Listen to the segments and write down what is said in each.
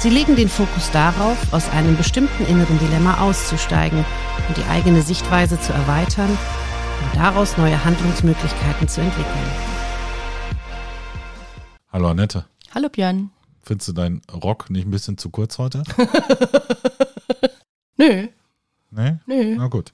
Sie legen den Fokus darauf, aus einem bestimmten inneren Dilemma auszusteigen und die eigene Sichtweise zu erweitern und daraus neue Handlungsmöglichkeiten zu entwickeln. Hallo Annette. Hallo Björn. Findest du deinen Rock nicht ein bisschen zu kurz heute? Nö. Nee? Nö. Na gut.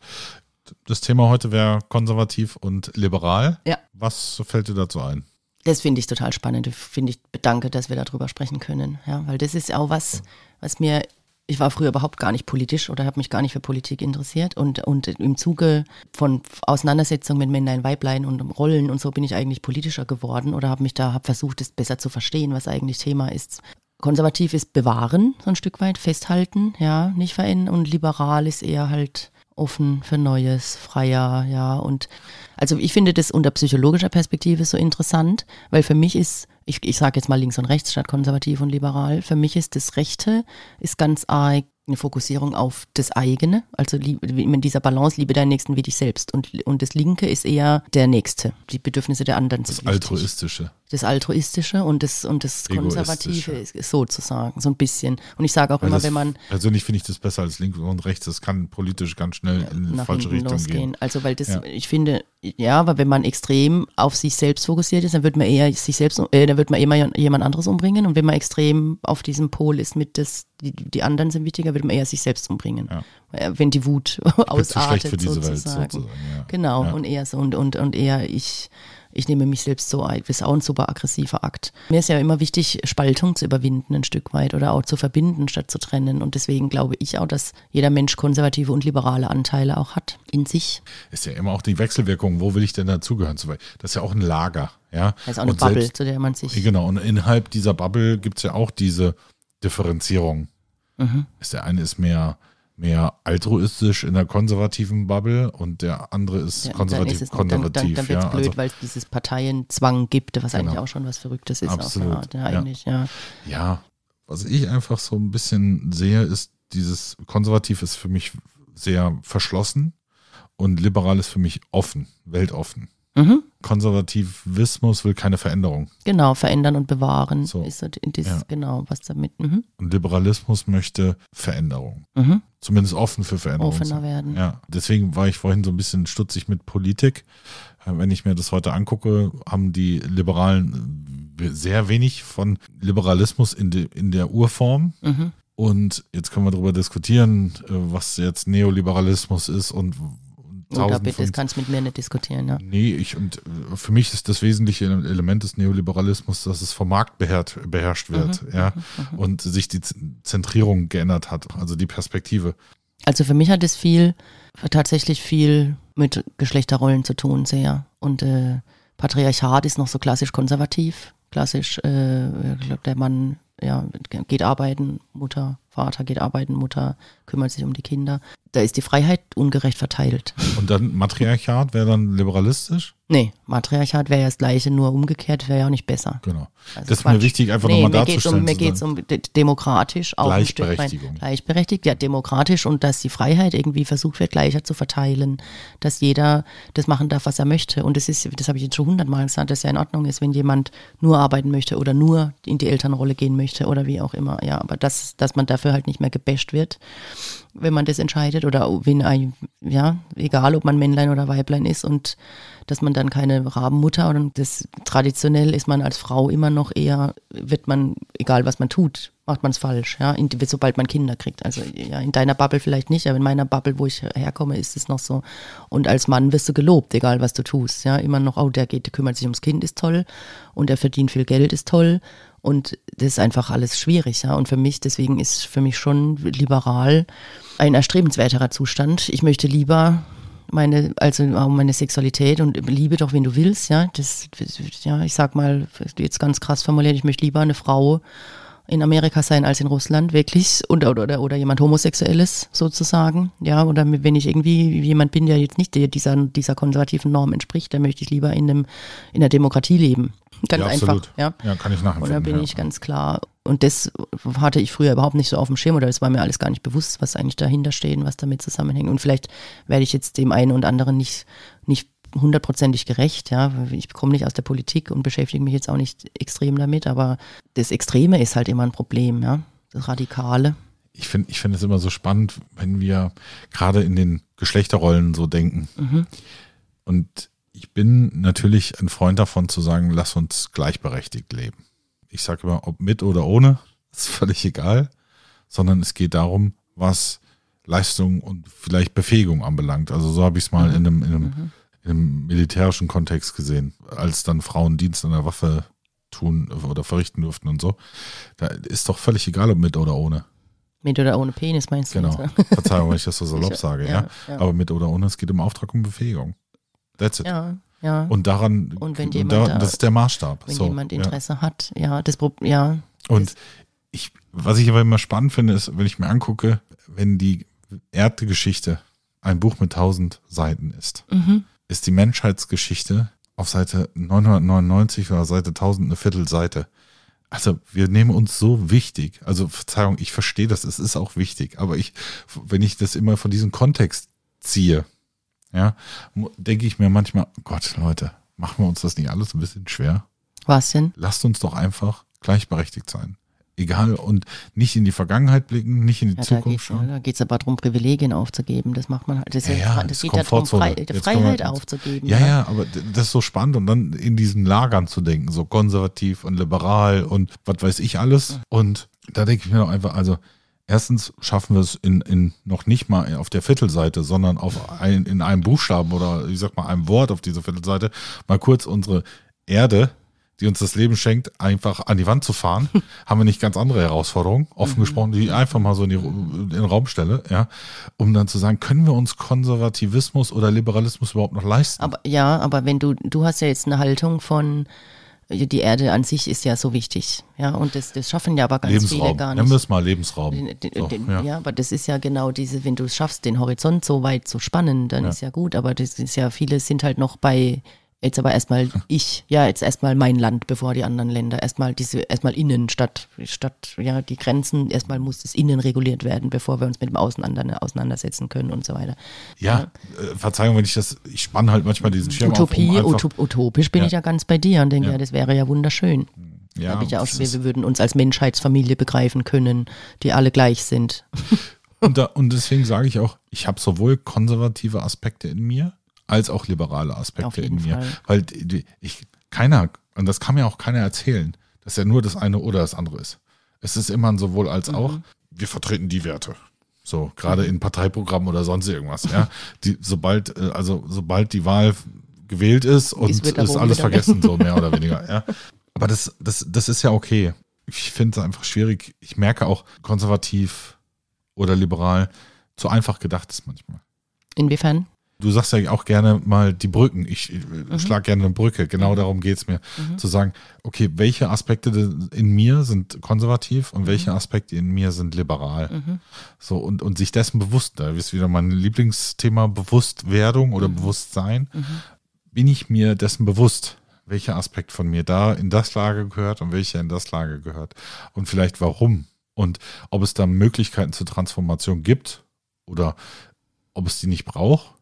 Das Thema heute wäre konservativ und liberal. Ja. Was fällt dir dazu ein? Das finde ich total spannend. Finde ich bedanke, dass wir darüber sprechen können. Ja, weil das ist auch was, was mir ich war früher überhaupt gar nicht politisch oder habe mich gar nicht für Politik interessiert. Und, und im Zuge von Auseinandersetzungen mit Männlein, Weiblein und Rollen und so bin ich eigentlich politischer geworden oder habe mich da, habe versucht, es besser zu verstehen, was eigentlich Thema ist. Konservativ ist bewahren, so ein Stück weit, festhalten, ja, nicht verändern. Und liberal ist eher halt offen für Neues, freier, ja. Und also ich finde das unter psychologischer Perspektive so interessant, weil für mich ist, ich, ich sage jetzt mal links und rechts statt konservativ und liberal, für mich ist das Rechte, ist ganz arg eine Fokussierung auf das eigene, also in dieser Balance, liebe deinen Nächsten wie dich selbst. Und, und das Linke ist eher der Nächste, die Bedürfnisse der anderen. Das Altruistische das Altruistische und das, und das Konservative ist, ist sozusagen, so ein bisschen. Und ich sage auch Weil immer, wenn man. Persönlich finde ich das besser als links und rechts. Das kann politisch ganz schnell ja, in die falsche Richtung losgehen. gehen. Also, weil das, ja. ich finde, ja, aber wenn man extrem auf sich selbst fokussiert ist, dann wird man eher sich selbst, äh, dann wird man immer jemand anderes umbringen. Und wenn man extrem auf diesem Pol ist mit das, die, die anderen sind wichtiger, wird man eher sich selbst umbringen. Ja. Wenn die Wut ausartet. sozusagen. Welt sozusagen. Ja. Genau, und eher so und, und, und eher ich ich nehme mich selbst so ein. Das ist auch ein super aggressiver Akt. Mir ist ja immer wichtig, Spaltung zu überwinden ein Stück weit oder auch zu verbinden statt zu trennen. Und deswegen glaube ich auch, dass jeder Mensch konservative und liberale Anteile auch hat in sich. Ist ja immer auch die Wechselwirkung. Wo will ich denn dazugehören? Das ist ja auch ein Lager. Ja? Das ist auch eine und Bubble, selbst, zu der man sich. Genau. Und innerhalb dieser Bubble gibt es ja auch diese Differenzierung. Mhm. der eine ist mehr mehr altruistisch in der konservativen Bubble und der andere ist ja, konservativ. Dann ist konservativ, dann, dann, dann wird es ja, blöd, also, weil es dieses Parteienzwang gibt, was genau. eigentlich auch schon was Verrücktes ist. Absolut. Art, ja, eigentlich, ja. ja, was ich einfach so ein bisschen sehe, ist dieses Konservativ ist für mich sehr verschlossen und liberal ist für mich offen, weltoffen. Mhm. Konservativismus will keine Veränderung. Genau, verändern und bewahren so. ist das, ja. genau, was damit. Mhm. Und Liberalismus möchte Veränderung. Mhm. Zumindest offen für Veränderung. Offener werden. Ja, deswegen war ich vorhin so ein bisschen stutzig mit Politik. Äh, wenn ich mir das heute angucke, haben die Liberalen sehr wenig von Liberalismus in, de, in der Urform. Mhm. Und jetzt können wir darüber diskutieren, äh, was jetzt Neoliberalismus ist und oder bitte, das kannst du mit mir nicht diskutieren. Ja. Nee, ich und äh, für mich ist das wesentliche Element des Neoliberalismus, dass es vom Markt beherrscht, beherrscht wird, mhm, ja, mhm, mhm. und sich die Zentrierung geändert hat, also die Perspektive. Also für mich hat es viel, tatsächlich viel mit Geschlechterrollen zu tun, sehr. Und äh, Patriarchat ist noch so klassisch konservativ, klassisch, äh, der Mann ja, geht arbeiten, Mutter, Vater geht arbeiten, Mutter kümmert sich um die Kinder. Da ist die Freiheit ungerecht verteilt. Und dann Matriarchat wäre dann liberalistisch? Nee, Matriarchat wäre ja das gleiche, nur umgekehrt wäre ja auch nicht besser. Genau. Also das ist mir wichtig, einfach nee, nochmal darzustellen. Um, mir geht es um demokratisch auch Gleichberechtigung. Ein Gleichberechtigt, ja, demokratisch und dass die Freiheit irgendwie versucht wird, gleicher zu verteilen, dass jeder das machen darf, was er möchte. Und das ist, das habe ich jetzt schon hundertmal gesagt, dass ja in Ordnung ist, wenn jemand nur arbeiten möchte oder nur in die Elternrolle gehen möchte oder wie auch immer. Ja, aber das, dass man dafür halt nicht mehr gebasht wird wenn man das entscheidet oder wenn ein, ja, egal ob man Männlein oder Weiblein ist und dass man dann keine Rabenmutter und das traditionell ist man als Frau immer noch eher, wird man, egal was man tut, macht man es falsch, ja, in, sobald man Kinder kriegt. Also ja, in deiner Bubble vielleicht nicht, aber in meiner Bubble, wo ich herkomme, ist es noch so. Und als Mann wirst du gelobt, egal was du tust, ja, immer noch, oh, der geht, der kümmert sich ums Kind, ist toll und er verdient viel Geld, ist toll und das ist einfach alles schwierig, ja. Und für mich, deswegen ist für mich schon liberal ein erstrebenswerterer Zustand. Ich möchte lieber meine, also meine Sexualität und liebe doch, wen du willst, ja. Das, ja, ich sag mal, jetzt ganz krass formuliert, ich möchte lieber eine Frau in Amerika sein als in Russland, wirklich, und, oder, oder, oder jemand Homosexuelles sozusagen, ja, oder wenn ich irgendwie jemand bin, der jetzt nicht dieser, dieser konservativen Norm entspricht, dann möchte ich lieber in, einem, in der Demokratie leben. Ganz ja, einfach. Ja. ja, kann ich nachempfinden. Da bin ja. ich ganz klar. Und das hatte ich früher überhaupt nicht so auf dem Schirm oder das war mir alles gar nicht bewusst, was eigentlich dahinter steht und was damit zusammenhängt. Und vielleicht werde ich jetzt dem einen und anderen nicht, nicht hundertprozentig gerecht, ja. Ich komme nicht aus der Politik und beschäftige mich jetzt auch nicht extrem damit, aber das Extreme ist halt immer ein Problem, ja. Das Radikale. ich finde ich finde es immer so spannend, wenn wir gerade in den Geschlechterrollen so denken. Mhm. Und ich bin natürlich ein Freund davon zu sagen, lass uns gleichberechtigt leben. Ich sage immer, ob mit oder ohne, ist völlig egal, sondern es geht darum, was Leistung und vielleicht Befähigung anbelangt. Also so habe ich es mal in einem, in einem, in einem militärischen Kontext gesehen, als dann Frauen Dienst an der Waffe tun oder verrichten durften und so. Da ist doch völlig egal, ob mit oder ohne. Mit oder ohne Penis meinst du? Genau. Verzeihung, wenn ich das so salopp sage, ja, ja, ja. Aber mit oder ohne, es geht im Auftrag um Befähigung. That's it. Ja, ja. Und daran, Und wenn jemand da, da- das ist der Maßstab. wenn so, jemand ja. Interesse hat, ja, das Problem, ja. Und ich, was ich aber immer spannend finde, ist, wenn ich mir angucke, wenn die Erdgeschichte ein Buch mit tausend Seiten ist, Mhm. ist die Menschheitsgeschichte auf Seite 999 oder Seite 1000 eine Viertelseite. Also wir nehmen uns so wichtig. Also Verzeihung, ich verstehe das, es ist auch wichtig. Aber ich, wenn ich das immer von diesem Kontext ziehe, ja, denke ich mir manchmal, Gott, Leute, machen wir uns das nicht alles ein bisschen schwer? Was denn? lasst uns doch einfach gleichberechtigt sein. Egal und nicht in die Vergangenheit blicken, nicht in die Ja, da Zukunft schauen. da geht's aber darum, Privilegien aufzugeben. Das macht man halt. Das, Ja, ja, das das geht ja darum, Jetzt Freiheit wir- aufzugeben. Ja, ja, aber das ist so spannend und dann in diesen Lagern zu denken, so konservativ und liberal und was weiß ich alles. Und da denke ich mir doch einfach, also erstens schaffen wir es in, in noch nicht mal auf der Viertelseite, sondern auf ein, in einem Buchstaben oder ich sag mal einem Wort auf dieser Viertelseite mal kurz unsere Erde, die uns das Leben schenkt, einfach an die Wand zu fahren. Haben wir nicht ganz andere Herausforderungen, offen gesprochen, die ich einfach mal so in, die, in den Raum stelle, ja, um dann zu sagen, können wir uns Konservativismus oder Liberalismus überhaupt noch leisten? Aber ja, aber wenn du, du hast ja jetzt eine Haltung von, die Erde an sich ist ja so wichtig. Ja, und das, das schaffen ja aber ganz viele Lebensraum. gar Nennen wir nicht. es mal Lebensraum. Den, den, So, den, ja. ja. aber das ist ja genau diese, wenn du es schaffst, den Horizont so weit zu spannen, dann Ja. ist ja gut. Aber das ist ja, viele sind halt noch bei, jetzt aber erstmal ich, ja, jetzt erstmal mein Land, bevor die anderen Länder. Erstmal diese, erstmal innen statt, statt, ja, die Grenzen, erstmal muss das innen reguliert werden, bevor wir uns mit dem Außen auseinandersetzen können und so weiter. Ja, äh, Verzeihung, wenn ich das, ich spanne halt manchmal diesen Schirm Utopie, auf, um einfach, utop, utopisch bin Ja. ich ja ganz bei dir und denke, Ja. ja, das wäre ja wunderschön. ja, ich ja auch wir würden uns als Menschheitsfamilie begreifen können, die alle gleich sind. und, da, und deswegen sage ich auch, ich habe sowohl konservative Aspekte in mir, als auch liberale Aspekte in mir. Fall. Weil ich, keiner, und das kann mir auch keiner erzählen, dass ja nur das eine oder das andere ist. Es ist immer ein sowohl als Mhm. auch, wir vertreten die Werte. So, gerade in Parteiprogrammen oder sonst irgendwas, ja. Die, sobald, äh, also sobald die Wahl gewählt ist und Ist ist, alles vergessen, so mehr oder weniger, ja. Aber das, das, das ist ja okay. Ich finde es einfach schwierig. Ich merke auch, konservativ oder liberal zu einfach gedacht ist manchmal. Inwiefern? Du sagst ja auch gerne mal die Brücken. Ich Mhm. schlag gerne eine Brücke. Genau darum geht's mir. Zu sagen, okay, welche Aspekte in mir sind konservativ und welche Mhm. Aspekte in mir sind liberal. So, und, und sich dessen bewusst, da ist wieder mein Lieblingsthema Bewusstwerdung oder Mhm. Bewusstsein. Bin ich mir dessen bewusst, welcher Aspekt von mir da in das Lager gehört und welcher in das Lager gehört. Und vielleicht warum. Und ob es da Möglichkeiten zur Transformation gibt oder ob es die nicht braucht.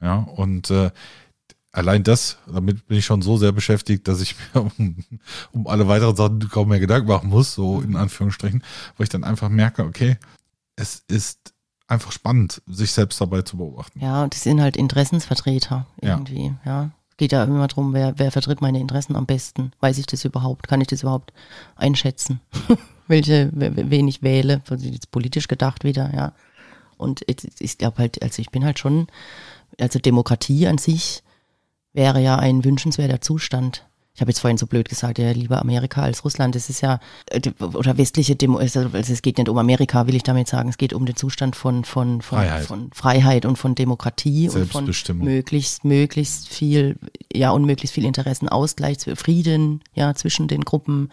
Ja, und äh, allein das, damit bin ich schon so sehr beschäftigt, dass ich mir um, um alle weiteren Sachen kaum mehr Gedanken machen muss, so in Anführungsstrichen, wo ich dann einfach merke, okay, es ist einfach spannend, sich selbst dabei zu beobachten. Ja, das sind halt Interessensvertreter Ja. irgendwie, ja. Es geht ja immer darum, wer, wer vertritt meine Interessen am besten. Weiß ich das überhaupt? Kann ich das überhaupt einschätzen? Welche, we- wen ich wähle? Jetzt politisch gedacht wieder, ja. Und ich, ich glaube halt, also ich bin halt schon, also Demokratie an sich wäre ja ein wünschenswerter Zustand. Ich habe jetzt vorhin so blöd gesagt, ja, lieber Amerika als Russland. Das ist ja, äh, oder westliche Demo, also es geht nicht um Amerika, will ich damit sagen. Es geht um den Zustand von, von, von, Freiheit. von Freiheit und von Demokratie und von möglichst, möglichst viel, ja, und möglichst viel Interessenausgleich, Frieden, ja, zwischen den Gruppen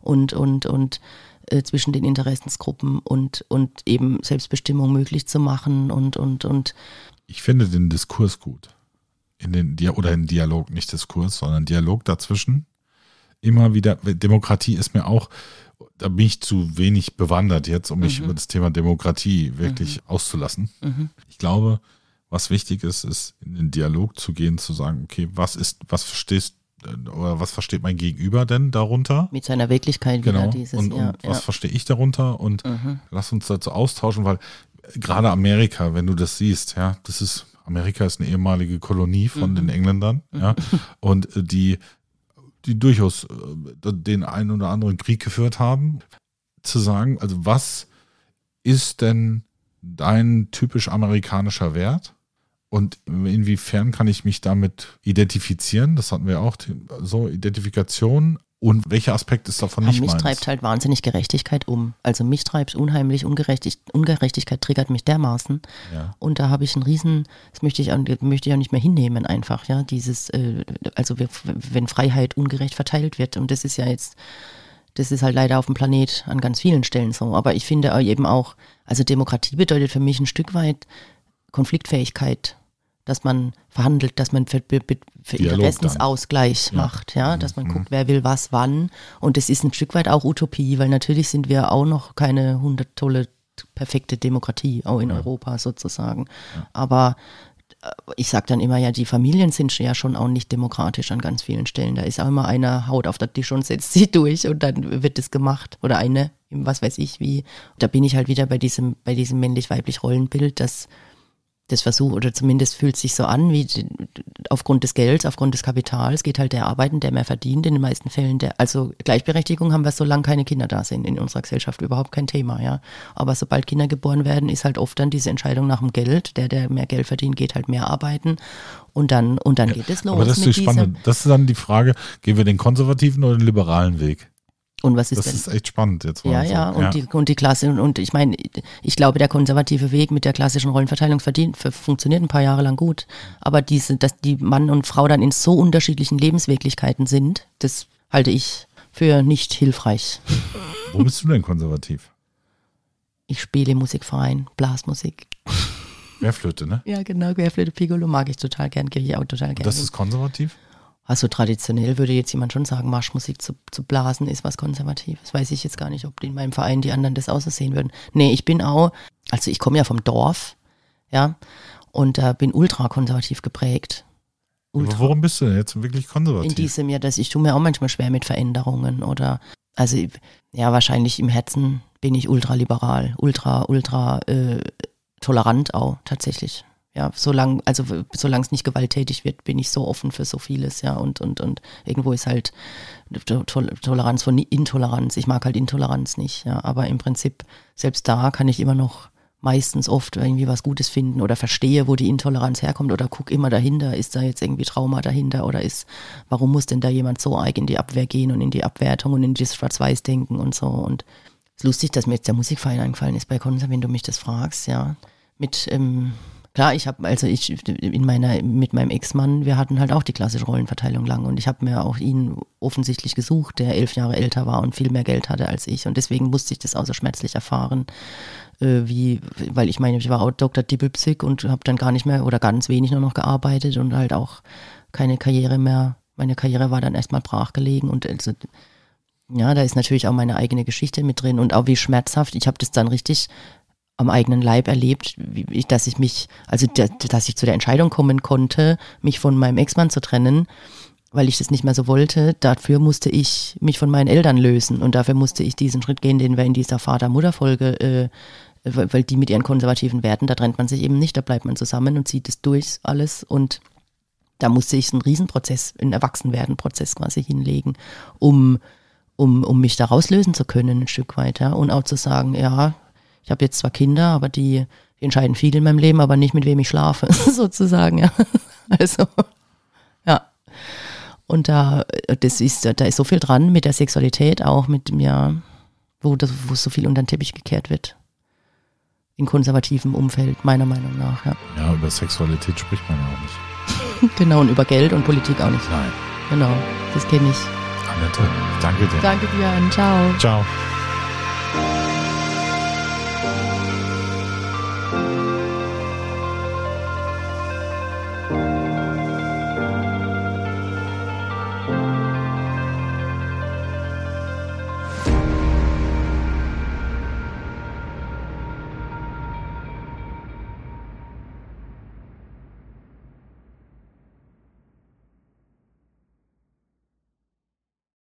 und, und, und äh, zwischen den Interessensgruppen und, und eben Selbstbestimmung möglich zu machen und, und, und. Ich finde den Diskurs gut. In den, oder den Dialog, nicht Diskurs, sondern Dialog dazwischen. Immer wieder, Demokratie ist mir auch, da bin ich zu wenig bewandert jetzt, um mich mhm. über das Thema Demokratie wirklich mhm. auszulassen. Mhm. Ich glaube, was wichtig ist, ist in den Dialog zu gehen, zu sagen, okay, was ist, was verstehst oder was versteht mein Gegenüber denn darunter? Mit seiner Wirklichkeit genau. dieses. Und, ja, und was verstehe ich darunter? Und mhm. lass uns dazu austauschen, weil gerade Amerika, wenn du das siehst, ja, das ist, Amerika ist eine ehemalige Kolonie von mhm. den Engländern, ja, und äh, die, die durchaus äh, den einen oder anderen Krieg geführt haben, zu sagen, also was ist denn dein typisch amerikanischer Wert? Und inwiefern kann ich mich damit identifizieren? Das hatten wir auch, so Identifikation. Und welcher Aspekt ist davon nicht mich meins? treibt halt wahnsinnig Gerechtigkeit um. Also mich treibt unheimlich Ungerechtig Ungerechtigkeit triggert mich dermaßen. Ja. Und da habe ich einen riesen, das möchte ich, auch, möchte ich auch nicht mehr hinnehmen einfach, ja, dieses, äh, also wenn Freiheit ungerecht verteilt wird. Und das ist ja jetzt, das ist halt leider auf dem Planet an ganz vielen Stellen so. Aber ich finde eben auch, also Demokratie bedeutet für mich ein Stück weit Konfliktfähigkeit dass man verhandelt, dass man für, für Interessensausgleich ja. macht, ja, dass man mhm. guckt, wer will was wann. Und es ist ein Stück weit auch Utopie, weil natürlich sind wir auch noch keine hundert tolle, perfekte Demokratie, auch in ja. Europa sozusagen. Ja. Aber äh, ich sage dann immer, ja, die Familien sind ja schon auch nicht demokratisch an ganz vielen Stellen. Da ist auch immer einer Haut auf der Tisch und setzt sie durch und dann wird es gemacht. Oder eine, was weiß ich wie. Da bin ich halt wieder bei diesem, bei diesem männlich-weiblich Rollenbild, dass das Versuch, oder zumindest fühlt sich so an, wie aufgrund des Gelds, aufgrund des Kapitals geht halt der arbeiten, der mehr verdient, in den meisten Fällen der, also Gleichberechtigung haben wir, solange keine Kinder da sind in unserer Gesellschaft, überhaupt kein Thema, ja. Aber sobald Kinder geboren werden, ist halt oft dann diese Entscheidung nach dem Geld, der, der mehr Geld verdient, geht halt mehr arbeiten und dann, und dann geht es los. Aber das ist spannend. Das ist dann die Frage, gehen wir den konservativen oder den liberalen Weg? Und was ist das denn? ist echt spannend jetzt. Ja, ja, und, ja. Die, und die Klasse, und, und ich meine, ich glaube, der konservative Weg mit der klassischen Rollenverteilung verdient, funktioniert ein paar Jahre lang gut. Aber diese, dass die Mann und Frau dann in so unterschiedlichen Lebenswirklichkeiten sind, das halte ich für nicht hilfreich. Wo bist du denn konservativ? Ich spiele im Musikverein, Blasmusik. Querflöte, ne? Ja, genau, Querflöte, Piccolo mag ich total gern, gehe ich auch total gern. Das ist konservativ? Also traditionell würde jetzt jemand schon sagen, Marschmusik zu, zu blasen ist was Konservatives. Weiß ich jetzt gar nicht, ob in meinem Verein die anderen das auch so sehen würden. Nee, ich bin auch, also ich komme ja vom Dorf, ja, und äh, bin ultra konservativ geprägt. Ultra. Warum bist du denn jetzt wirklich konservativ? In diesem Jahr, dass ich tue mir auch manchmal schwer mit Veränderungen oder, also ja, wahrscheinlich im Herzen bin ich ultraliberal, ultra, ultra äh, tolerant auch tatsächlich ja, solange, also solange es nicht gewalttätig wird, bin ich so offen für so vieles, ja, und, und, und irgendwo ist halt Toleranz von Intoleranz. Ich mag halt Intoleranz nicht, ja, aber im Prinzip, selbst da kann ich immer noch meistens oft irgendwie was Gutes finden oder verstehe, wo die Intoleranz herkommt oder guck immer dahinter, ist da jetzt irgendwie Trauma dahinter oder ist, warum muss denn da jemand so arg in die Abwehr gehen und in die Abwertung und in das Schwarz-Weiß-Denken und so und es ist lustig, dass mir jetzt der Musikverein eingefallen ist bei Konzer, wenn du mich das fragst, ja, mit, ähm, Klar, ich habe, also ich in meiner, mit meinem Ex-Mann, wir hatten halt auch die klassische Rollenverteilung lang und ich habe mir auch ihn offensichtlich gesucht, der elf Jahre älter war und viel mehr Geld hatte als ich und deswegen musste ich das auch so schmerzlich erfahren, äh, wie, weil ich meine, ich war auch Dr. Dippelpsych und habe dann gar nicht mehr oder ganz wenig nur noch gearbeitet und halt auch keine Karriere mehr, meine Karriere war dann erstmal brachgelegen und also, ja, da ist natürlich auch meine eigene Geschichte mit drin und auch wie schmerzhaft. Ich habe das dann richtig am eigenen Leib erlebt, wie, dass ich mich, also dass ich zu der Entscheidung kommen konnte, mich von meinem Ex-Mann zu trennen, weil ich das nicht mehr so wollte. Dafür musste ich mich von meinen Eltern lösen und dafür musste ich diesen Schritt gehen, den wir in dieser Vater-Mutter-Folge, äh, weil die mit ihren konservativen Werten, da trennt man sich eben nicht, da bleibt man zusammen und zieht es durch alles und da musste ich einen Riesenprozess, einen Erwachsenwerden-Prozess quasi hinlegen, um, um, um mich da rauslösen zu können, ein Stück weiter und auch zu sagen, ja, ich habe jetzt zwar Kinder, aber die, die, entscheiden viel in meinem Leben, aber nicht mit wem ich schlafe, sozusagen, ja. Also, ja. Und da, das ist, da ist so viel dran mit der Sexualität, auch mit mir, wo, das, wo so viel unter den Teppich gekehrt wird. In konservativem Umfeld, meiner Meinung nach, ja. Ja, über Sexualität spricht man ja auch nicht. genau, und über Geld und Politik auch nicht. Nein. Genau, das kenne ich. Annette, danke dir. Danke, Björn. Ciao. Ciao.